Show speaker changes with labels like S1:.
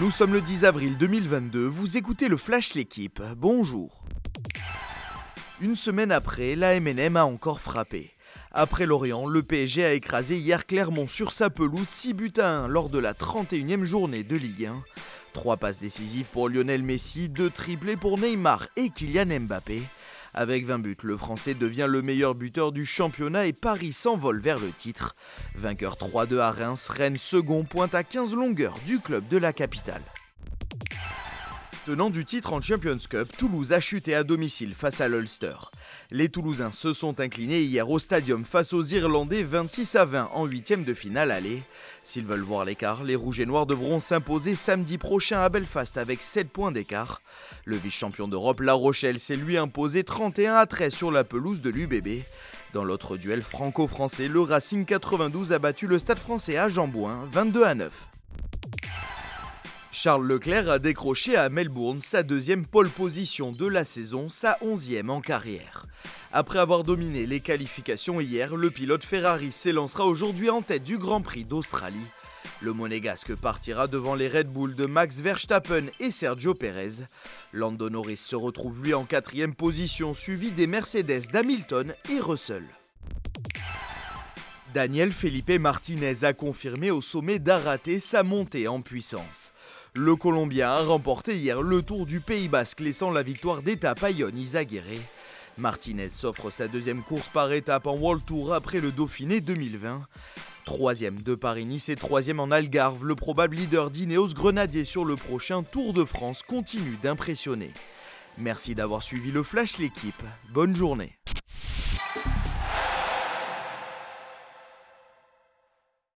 S1: Nous sommes le 10 avril 2022, vous écoutez le Flash L'équipe, bonjour. Une semaine après, la MNM a encore frappé. Après Lorient, le PSG a écrasé hier Clermont sur sa pelouse 6 buts à 1 lors de la 31e journée de Ligue 1. Trois passes décisives pour Lionel Messi, deux triplés pour Neymar et Kylian Mbappé. Avec 20 buts, le Français devient le meilleur buteur du championnat et Paris s'envole vers le titre. Vainqueur 3-2 à Reims, Rennes second pointe à 15 longueurs du club de la capitale. Tenant du titre en Champions Cup, Toulouse a chuté à domicile face à l'Ulster. Les Toulousains se sont inclinés hier au stadium face aux Irlandais 26 à 20 en huitième de finale aller. S'ils veulent voir l'écart, les Rouges et Noirs devront s'imposer samedi prochain à Belfast avec 7 points d'écart. Le vice-champion d'Europe La Rochelle s'est lui imposé 31 à 13 sur la pelouse de l'UBB. Dans l'autre duel franco-français, le Racing 92 a battu le Stade français à Jambouin 22 à 9. Charles Leclerc a décroché à Melbourne sa deuxième pole position de la saison, sa onzième en carrière. Après avoir dominé les qualifications hier, le pilote Ferrari s'élancera aujourd'hui en tête du Grand Prix d'Australie. Le monégasque partira devant les Red Bull de Max Verstappen et Sergio Perez. Lando Norris se retrouve lui en quatrième position, suivi des Mercedes d'Hamilton et Russell. Daniel Felipe Martinez a confirmé au sommet d'Araté sa montée en puissance. Le Colombien a remporté hier le Tour du Pays Basque, laissant la victoire d'étape à Ion Izaguirre. Martinez s'offre sa deuxième course par étape en World Tour après le Dauphiné 2020. Troisième de Paris-Nice et troisième en Algarve, le probable leader d'Ineos Grenadier sur le prochain Tour de France continue d'impressionner. Merci d'avoir suivi le Flash l'équipe. Bonne journée.